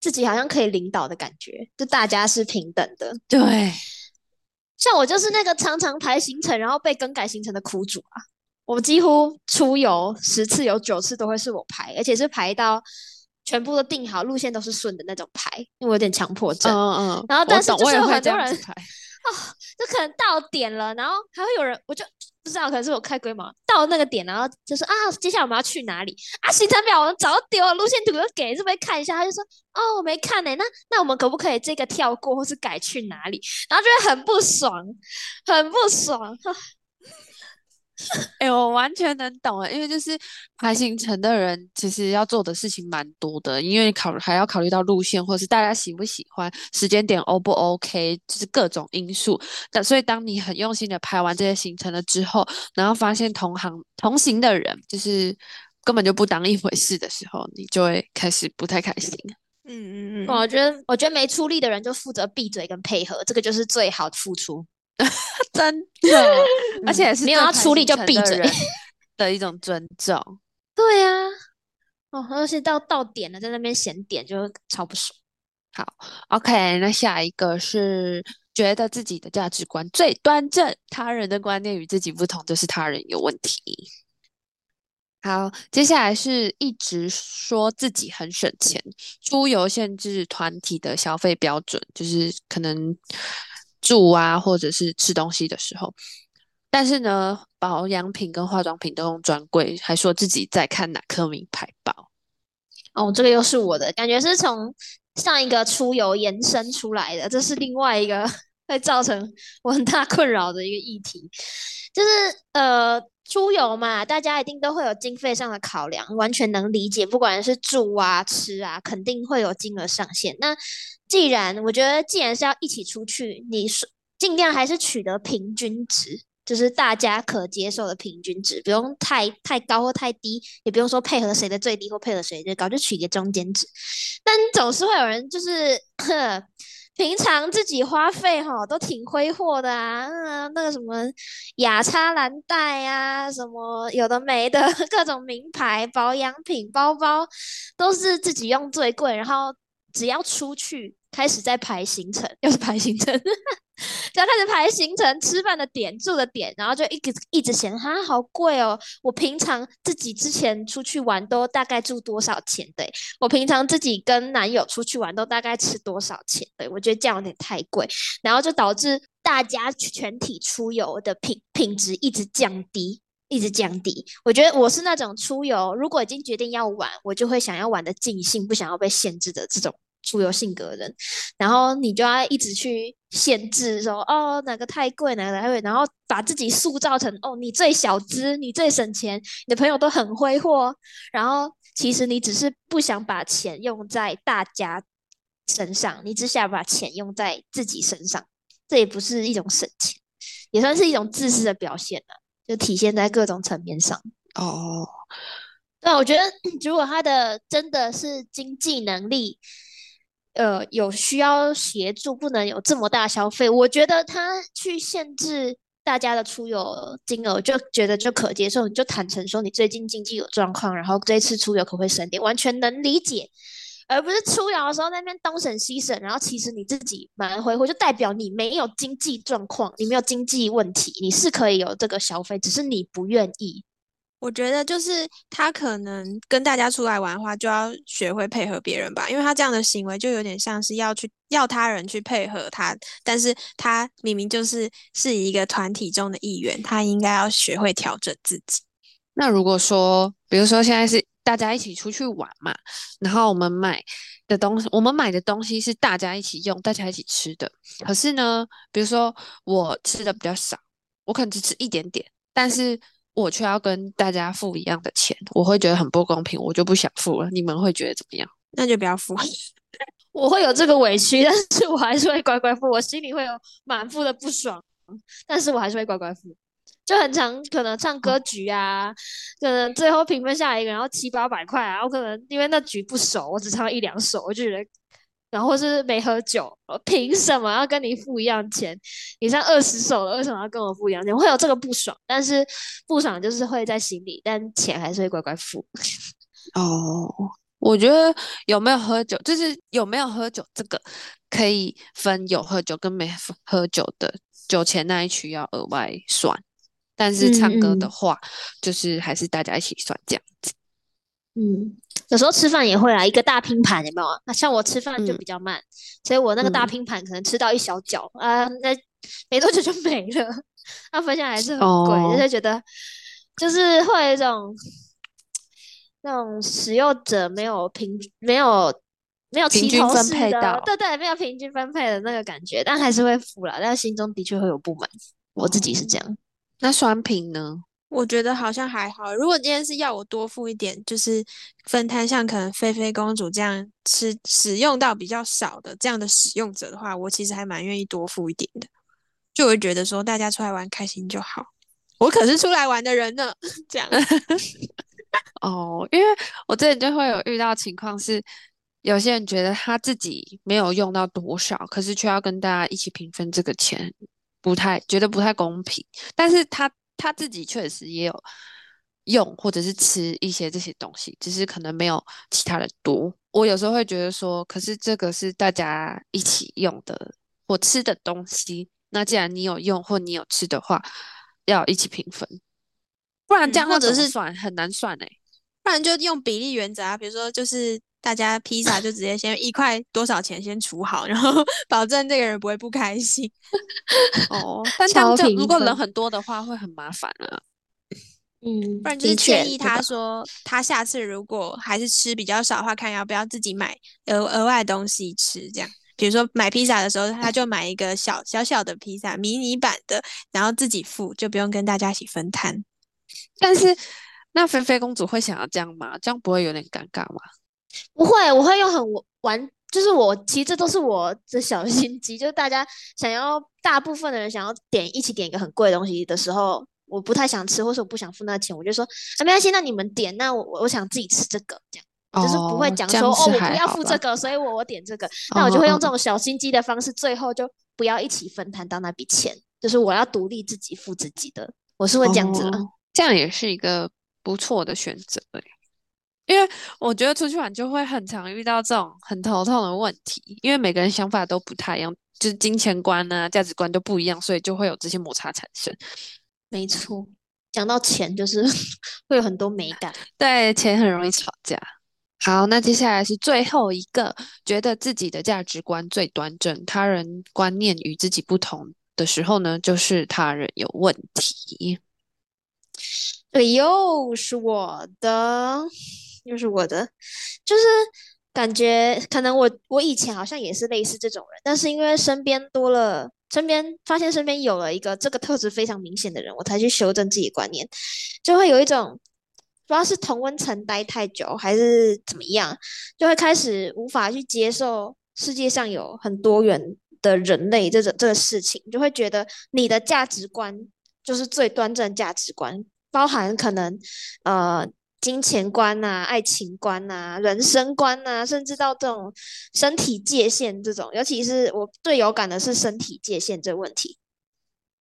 自己好像可以领导的感觉，就大家是平等的。对，像我就是那个常常排行程，然后被更改行程的苦主啊。我几乎出游十次有九次都会是我排，而且是排到全部都定好，路线都是顺的那种排，因为我有点强迫症。嗯嗯，然后但是就是很多人样子排 就可能到点了，然后还会有人，我就不知道，可能是我开龟毛，到那个点，然后就说啊，接下来我们要去哪里啊？行程表我们早就丢了，路线图又给，是不是看一下？他就说哦，我没看呢、那那我们可不可以这个跳过，或是改去哪里？然后就会很不爽，很不爽。哎、我完全能懂啊，因为就是排行程的人，其实要做的事情蛮多的，因为考还要考虑到路线，或者是大家喜不喜欢，时间点 O 不 OK，就是各种因素。但所以当你很用心的排完这些行程了之后，然后发现同行同行的人就是根本就不当一回事的时候，你就会开始不太开心。嗯嗯嗯，我觉得，我觉得没出力的人就负责闭嘴跟配合，这个就是最好的付出。真的，而且也是没有要出力就闭嘴程的一种尊重。对呀、哦，而且到到点了，在那边闲点就超不爽。好 OK，那下一个是觉得自己的价值观最端正，他人的观念与自己不同，就是他人有问题。好，接下来是一直说自己很省钱，出游限制团体的消费标准，就是可能住啊，或者是吃东西的时候，但是呢，保养品跟化妆品都用专柜，还说自己在看哪颗名牌包。哦，这个又是我的感觉，是从上一个出游延伸出来的，这是另外一个会造成我很大困扰的一个议题，就是呃，出游嘛，大家一定都会有经费上的考量，完全能理解，不管是住啊、吃啊，肯定会有金额上限。那既然我觉得，既然是要一起出去，你是尽量还是取得平均值。就是大家可接受的平均值，不用太太高或太低，也不用说配合谁的最低或配合谁最高，就取一个中间值。但总是会有人就是呵 平常自己花费哈都挺挥霍的啊，那个什么雅诗兰黛啊，什么有的没的 各种名牌保养品、包包，都是自己用最贵，然后只要出去开始在排行程，又是排行程。只要开始排行程、吃饭的点、住的点，然后就一直一直嫌哈好贵哦。我平常自己之前出去玩都大概住多少钱的？我平常自己跟男友出去玩都大概吃多少钱对？我觉得这样有点太贵，然后就导致大家全体出游的品品质一直降低。一直降低，我觉得我是那种出游，如果已经决定要玩，我就会想要玩的尽兴，不想要被限制的这种出游性格的人。然后你就要一直去限制说，哦，哪个太贵，哪个太贵，然后把自己塑造成，哦，你最小资，你最省钱，你的朋友都很挥霍，然后其实你只是不想把钱用在大家身上，你只想把钱用在自己身上，这也不是一种省钱，也算是一种自私的表现了、就体现在各种层面上。哦，对啊，我觉得如果他的真的是经济能力，呃，有需要协助，不能有这么大消费，我觉得他去限制大家的出游金额，就觉得就可接受，你就坦诚说你最近经济有状况，然后这次出游可不可以省点，完全能理解。而不是出游的时候在那边东省西省，然后其实你自己蛮挥霍，就代表你没有经济状况，你没有经济问题，你是可以有这个消费，只是你不愿意。我觉得就是他可能跟大家出来玩的话，就要学会配合别人吧，因为他这样的行为就有点像是要去要他人去配合他，但是他明明就是是一个团体中的一员，他应该要学会调整自己。那如果说，比如说现在是大家一起出去玩嘛，然后我们买的东西，我们买的东西是大家一起用、大家一起吃的。可是呢，比如说我吃的比较少，我可能只吃一点点，但是我却要跟大家付一样的钱，我会觉得很不公平，我就不想付了。你们会觉得怎么样？那就不要付。我会有这个委屈，但是我还是会乖乖付，我心里会有满腹的不爽，但是我还是会乖乖付。就很常可能唱歌局啊，可能最后评分下来一个，然后七八百块啊，我可能因为那局不熟，我只唱一两首，我就觉得，然后是没喝酒，凭什么要跟你付一样钱？你唱二十首了，为什么要跟我付一样钱？会有这个不爽，但是不爽就是会在心里，但钱还是会乖乖付。哦，我觉得有没有喝酒，就是有没有喝酒这个可以分有喝酒跟没喝酒的酒钱那一区要额外算。但是唱歌的话，就是还是大家一起算这样子。嗯，有时候吃饭也会来一个大拼盘，有没有？那像我吃饭就比较慢，所以我那个大拼盘可能吃到一小角啊，那没多久就没了。那分享还是很贵，就是觉得就是会有一种那种使用者没有平没有没有平均分配到，对对，没有平均分配的那个感觉，但还是会付了，但心中的确会有不满。我自己是这样。那双品呢？我觉得好像还好。如果今天是要我多付一点，就是分摊，像可能菲菲公主这样吃使用到比较少的这样的使用者的话，我其实还蛮愿意多付一点的。就会觉得说大家出来玩开心就好。我可是出来玩的人呢，这样。哦，因为我这里就会有遇到情况是，有些人觉得他自己没有用到多少，可是却要跟大家一起平分这个钱。不太觉得不太公平，但是他他自己确实也有用或者是吃一些这些东西，只是可能没有其他的多。我有时候会觉得说，可是这个是大家一起用的或吃的东西，那既然你有用或你有吃的话，要一起平分，不然这样或者是算？很难算哎，不然就用比例原则啊，比如说就是。大家披萨就直接先一块多少钱先除好，然后 保证这个人不会不开心。哦，但这样如果人很多的话会很麻烦啊。嗯，不然就是建议他说，他下次如果还是吃比较少的话，看要不要自己买额额外东西吃。这样，比如说买披萨的时候，他就买一个小小小的披萨，迷你版的，然后自己付，就不用跟大家一起分摊。但是那菲菲公主会想要这样吗？这样不会有点尴尬吗？不会，我会用很玩，就是我其实这都是我的小心机，就是大家想要大部分的人想要点一起点一个很贵的东西的时候，我不太想吃，或是我不想付那钱，我就说啊没关系，那你们点，那我我想自己吃这个，这样就是不会讲说哦我不要付这个，所以我我点这个，那我就会用这种小心机的方式，最后就不要一起分摊到那笔钱，就是我要独立自己付自己的，我是会这样子，这样也是一个不错的选择因为我觉得出去玩就会很常遇到这种很头痛的问题，因为每个人想法都不太一样，就是金钱观啊、价值观都不一样，所以就会有这些摩擦产生。没错，讲到钱就是 会有很多美感，对，钱很容易吵架。好，那接下来是最后一个，觉得自己的价值观最端正，他人观念与自己不同的时候呢，就是他人有问题。对又是我的。又是我的，就是感觉可能我我以前好像也是类似这种人，但是因为身边多了，身边发现身边有了一个这个特质非常明显的人，我才去修正自己观念，就会有一种不知道是同温层待太久还是怎么样，就会开始无法去接受世界上有很多元的人类这种这个事情，就会觉得你的价值观就是最端正价值观，包含可能呃。金钱观呐，爱情观呐，人生观呐，甚至到这种身体界限这种，尤其是我最有感的是身体界限这个问题。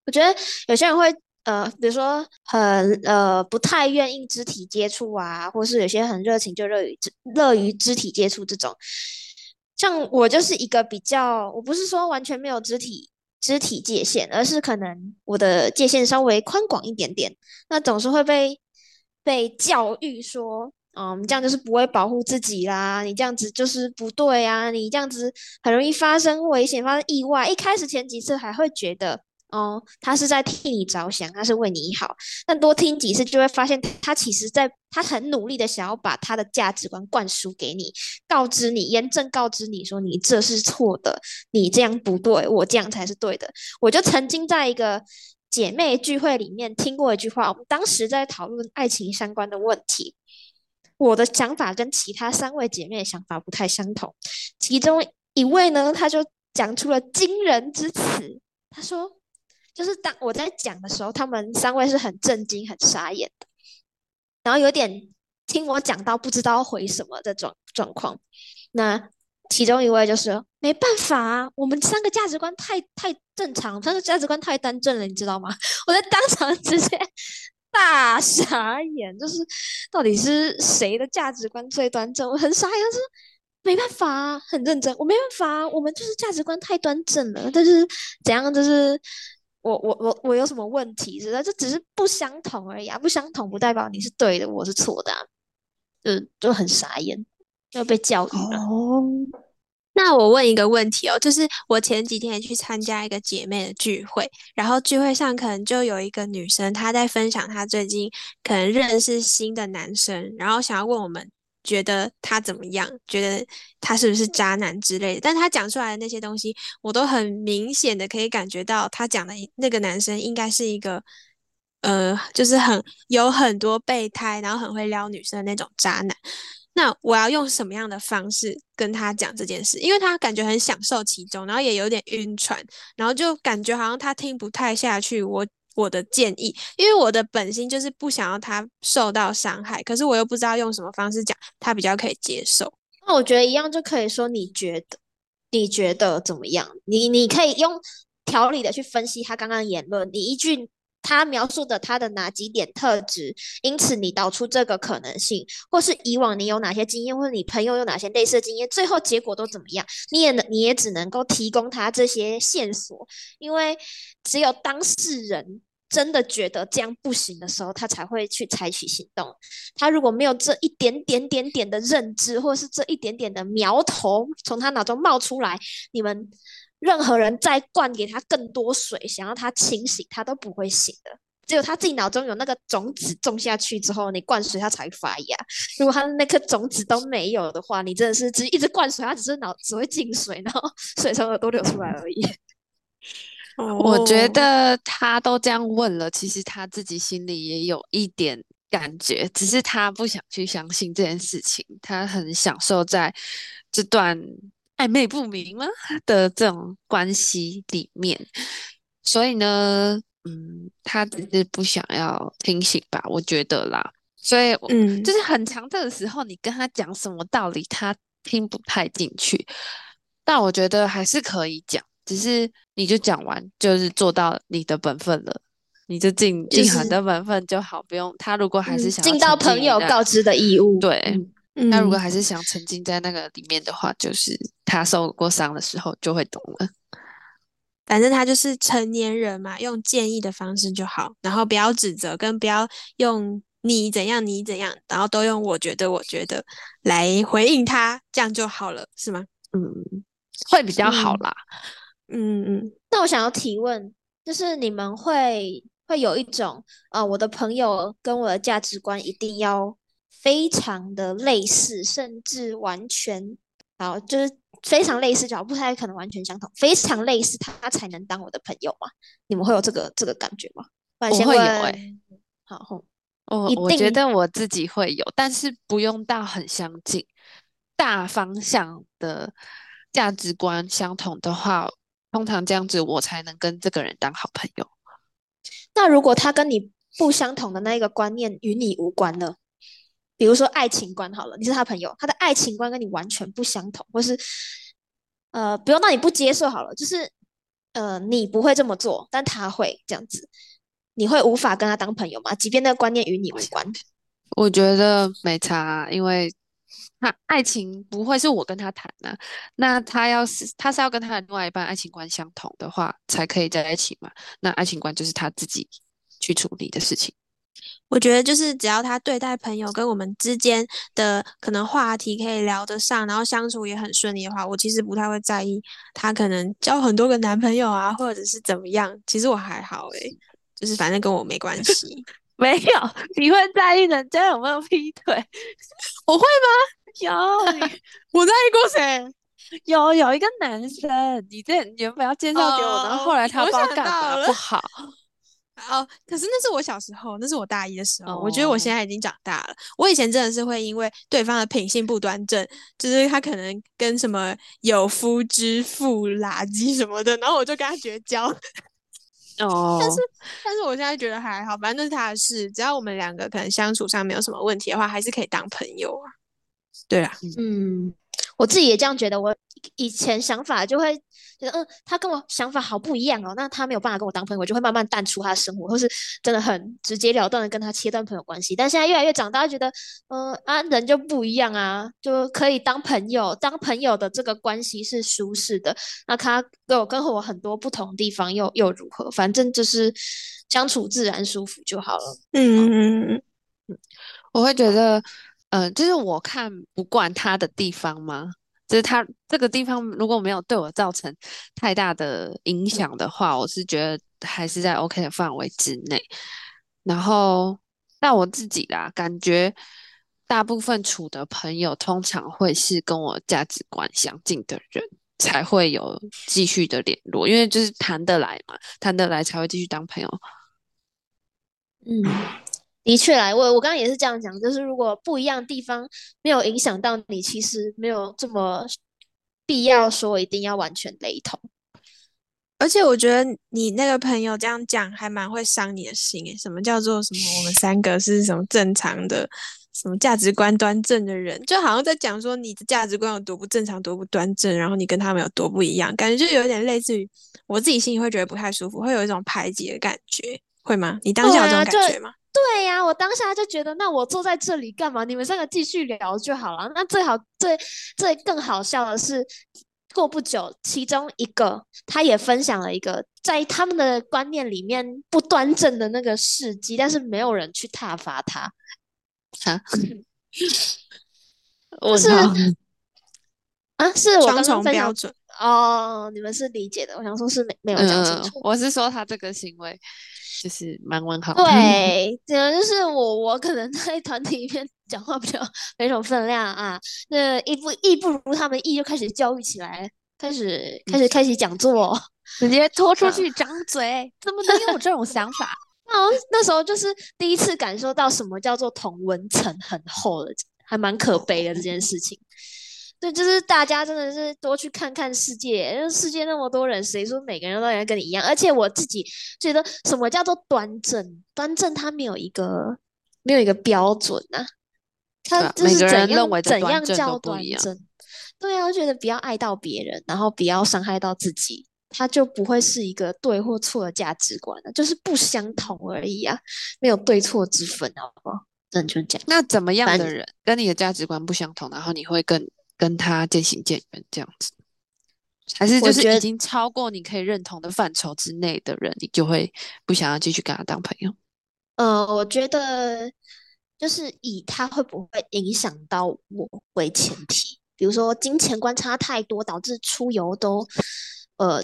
我觉得有些人会呃，比如说很呃不太愿意肢体接触啊，或是有些很热情就乐于乐于肢体接触这种。像我就是一个比较，我不是说完全没有肢体肢体界限，而是可能我的界限稍微宽广一点点，那总是会被。被教育说，嗯，你这样就是不会保护自己啦，你这样子就是不对啊，你这样子很容易发生危险，发生意外。一开始前几次还会觉得，哦，他是在替你着想，他是为你好。但多听几次，就会发现他其实在他很努力的想要把他的价值观灌输给你，告知你，严正告知你说你这是错的，你这样不对，我这样才是对的。我就曾经在一个姐妹聚会里面听过一句话，我们当时在讨论爱情相关的问题，我的想法跟其他三位姐妹的想法不太相同，其中一位呢，他就讲出了惊人之词，他说。就是当我在讲的时候，他们三位是很震惊、很傻眼的，然后有点听我讲到不知道回什么的状状况。那其中一位就是没办法，我们三个价值观太太正常，三个价值观太单正了，你知道吗？我在当场直接 大傻眼，就是到底是谁的价值观最端正？我很傻眼，是没办法，很认真，我没办法，我们就是价值观太端正了，但是怎样就是。我我我我有什么问题？是的，这只是不相同而已啊！不相同不代表你是对的，我是错的，啊就就很傻眼，要被教育了。哦，那我问一个问题哦，就是我前几天去参加一个姐妹的聚会，然后聚会上可能就有一个女生，她在分享她最近可能认识新的男生，然后想要问我们。觉得他怎么样？觉得他是不是渣男之类的？但他讲出来的那些东西，我都很明显的可以感觉到，他讲的那个男生应该是一个，呃，就是很有很多备胎，然后很会撩女生的那种渣男。那我要用什么样的方式跟他讲这件事？因为他感觉很享受其中，然后也有点晕船，然后就感觉好像他听不太下去我。我的建议，因为我的本心就是不想要他受到伤害，可是我又不知道用什么方式讲他比较可以接受。那我觉得一样就可以说，你觉得你觉得怎么样？你你可以用条理的去分析他刚刚言论，你一句他描述的他的哪几点特质，因此你导出这个可能性，或是以往你有哪些经验，或者你朋友有哪些类似经验，最后结果都怎么样？你也能你也只能够提供他这些线索，因为只有当事人。真的觉得这样不行的时候，他才会去采取行动。他如果没有这一点点点点的认知，或是这一点点的苗头从他脑中冒出来，你们任何人再灌给他更多水，想要他清醒，他都不会醒的。只有他自己脑中有那个种子种下去之后，你灌水他才发芽。如果他那颗种子都没有的话，你真的是只一直灌水，他只是脑只会进水，然后水从耳朵流出来而已。我觉得他都这样问了，其实他自己心里也有一点感觉，只是他不想去相信这件事情。他很享受在这段 暧昧不明吗 的这种关系里面，所以呢，嗯，他只是不想要清醒吧，我觉得啦。所以，嗯，就是很强这的时候，你跟他讲什么道理，他听不太进去。但我觉得还是可以讲。只是你就讲完，就是做到你的本分了，你就尽尽好的本分就好，不用他如果还是想尽到朋友告知的义务，对，那如果还是想沉浸在那个里面的话，就是他受过伤的时候就会懂了。反正他就是成年人嘛，用建议的方式就好，然后不要指责，跟不要用你怎样你怎样，然后都用我觉得我觉得来回应他，这样就好了，是吗？嗯，会比较好啦。嗯嗯，那我想要提问，就是你们会会有一种啊，我的朋友跟我的价值观一定要非常的类似，甚至完全好，就是非常类似，就不太可能完全相同，非常类似，他才能当我的朋友嘛？你们会有这个这个感觉吗？我会有哎，好，我我觉得我自己会有，但是不用到很相近，大方向的价值观相同的话。通常这样子，我才能跟这个人当好朋友。那如果他跟你不相同的那一个观念与你无关呢？比如说爱情观好了，你是他朋友，他的爱情观跟你完全不相同，或是呃，不用那你不接受好了，就是呃，你不会这么做，但他会这样子，你会无法跟他当朋友吗？即便那个观念与你无关？我觉得没差，因为。那爱情不会是我跟他谈呢？那他要是他是要跟他的另外一半爱情观相同的话，才可以在一起嘛？那爱情观就是他自己去处理的事情。我觉得就是只要他对待朋友跟我们之间的可能话题可以聊得上，然后相处也很顺利的话，我其实不太会在意他可能交很多个男朋友啊，或者是怎么样。其实我还好诶、就是反正跟我没关系。没有，你会在意人家有没有劈腿？我会吗有，我在意过谁？有有一个男生，你这原本要介绍给我，然后后来他不知道干嘛不好。哦，可是那是我小时候，那是我大一的时候。我觉得哦我现在已经长大了。我以前真的是会因为对方的品性不端正，就是他可能跟什么有夫之妇、垃圾什么的，然后我就跟他绝交。哦，但是但是我现在觉得还好，反正那是他的事，只要我们两个可能相处上没有什么问题的话，还是可以当朋友啊。对啊，嗯，我自己也这样觉得。我以前想法就会觉得，嗯，他跟我想法好不一样哦，那他没有办法跟我当朋友，我就会慢慢淡出他的生活，或是真的很直截了当的跟他切断朋友关系。但现在越来越长大，觉得，嗯啊，人就不一样啊，就可以当朋友，当朋友的这个关系是舒适的。那他跟我跟我很多不同地方又又如何？反正就是相处自然舒服就好了。嗯嗯嗯我会觉得，嗯、就是我看不惯他的地方吗？就是他这个地方如果没有对我造成太大的影响的话，我是觉得还是在 OK 的范围之内。然后，但我自己啦，感觉大部分处的朋友通常会是跟我价值观相近的人，才会有继续的联络，因为就是谈得来嘛，谈得来才会继续当朋友。嗯，的确来，我我刚刚也是这样讲，就是如果不一样的地方没有影响到你，其实没有这么必要说一定要完全雷同。而且我觉得你那个朋友这样讲还蛮会伤你的心诶。什么叫做什么？我们三个是什么正常的，什么价值观端正的人，就好像在讲说你的价值观有多不正常、多不端正，然后你跟他们有多不一样，感觉就有点类似于我自己心里会觉得不太舒服，会有一种排挤的感觉，会吗？你当下有这种感觉吗？对呀，我当下就觉得，那我坐在这里干嘛？你们三个继续聊就好了。那最好最最更好笑的是，过不久，其中一个他也分享了一个在他们的观念里面不端正的那个事迹，但是没有人去挞伐他。哈，我是啊，是我双刚刚分享重标准。哦，你们是理解的，我想说是没没有讲清嗯，楚。我是说他这个行为就是蛮问号的。对，可能就是我，我可能在团体里面讲话比较没什么分量啊。那义不义不如他们义，就开始教育起来，开始开始开始讲座。直接拖出嗯去张嘴，怎么能有这种想法？然后那时候就是第一次感受到什么叫做同文层很厚的，还蛮可悲的这件事情。对，就是大家真的是多去看看世界，因为世界那么多人，谁说每个人都应该跟你一样？而且我自己觉得，什么叫做端正？端正它没有一个没有一个标准啊，它就是怎样怎样叫端正？对啊，我觉得不要爱到别人，然后不要伤害到自己，它就不会是一个对或错的价值观了，就是不相同而已啊，没有对错之分，好不好？就是这样。那怎么样的人跟你的价值观不相同，然后你会跟跟他渐行渐远这样子？还是就是已经超过你可以认同的范畴之内的人，你就会不想要继续跟他当朋友？呃，我觉得就是以他会不会影响到我为前提，比如说金钱观差太多，导致出游都呃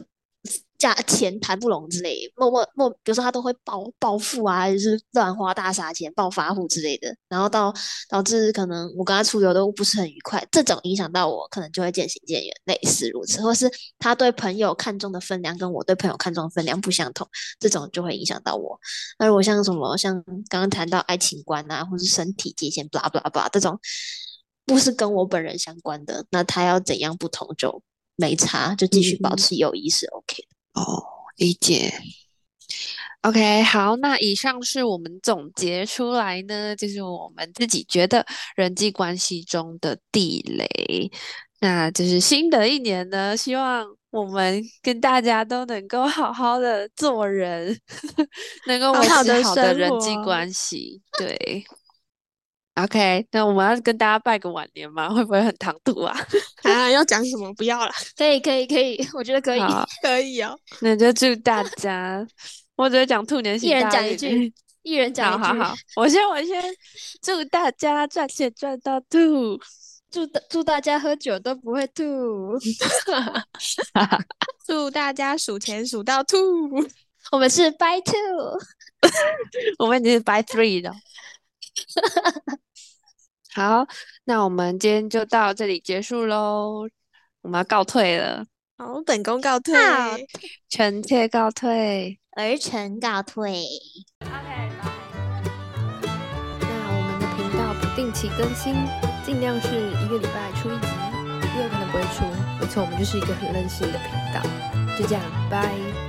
价钱谈不拢之类，默默默，比如说他都会暴暴富啊，就是乱花大傻钱、暴发户之类的，然后到导致可能我跟他出游都不是很愉快，这种影响到我，可能就会渐行渐远，类似如此，或是他对朋友看重的分量跟我对朋友看重的分量不相同，这种就会影响到我。那如果像什么像刚刚谈到爱情观啊，或是身体界限，blah blah blah 这种，不是跟我本人相关的，那他要怎样不同就没差，就继续保嗯持友谊是 OK 的。哦，理解。OK，好，那以上是我们总结出来呢，就是我们自己觉得人际关系中的地雷。那就是新的一年呢，希望我们跟大家都能够好好的做人，能够维持好的人际关系。对，OK，那我们要跟大家拜个晚年吗？会不会很唐突啊？啊，要讲什么？不要了，可以可以可以，我觉得可以。可以哦。那就祝大家，我只会讲兔年一行大运人讲一句欸一一人讲一句。好好好，我先我先祝大家赚钱赚到吐。祝大祝大家喝酒都不会吐。祝大家数钱数到吐。我们是 by two，我们已经是 by three 了。好，那我们今天就到这里结束喽。我们要告退了，好，本宫告退。臣妾告退。儿臣告退。OK，那我们的频道不定期更新，尽量是一个礼拜出一集，也有可能不会出。没错，我们就是一个很任性的频道。就这样，拜。